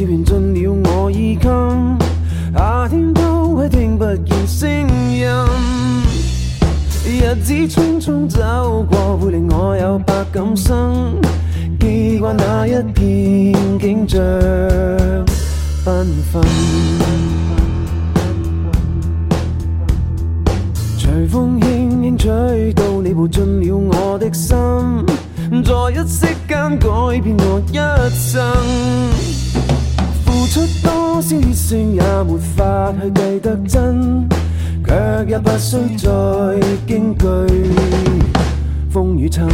吹便进了我衣襟，夏天都听不见声音。日子匆匆走过，会令我有百感生，记挂那一片景象缤纷。随风轻轻吹，到你步进了我的心，在一息间改变我一生。付出多少热诚，也没法去计得真，却也不需再惊惧风雨侵。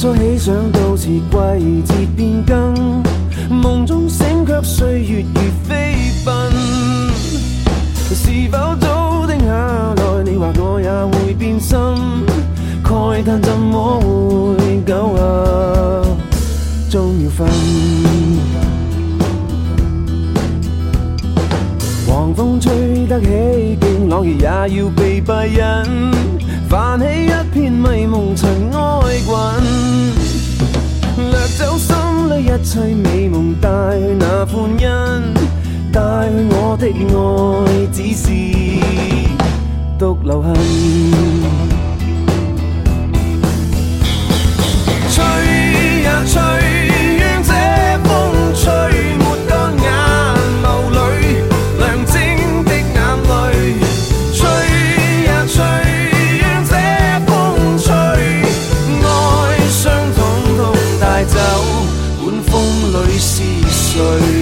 初起想到是季节变更，梦中醒却岁月如飞奔。是否早定下来？你或我也会变心，慨叹怎么会久合终要分。狂风吹得起劲，朗月也要被蔽隐。泛起一片迷梦尘埃滚，掠走心里一切美梦，带那欢欣，带我的爱，只是。sonho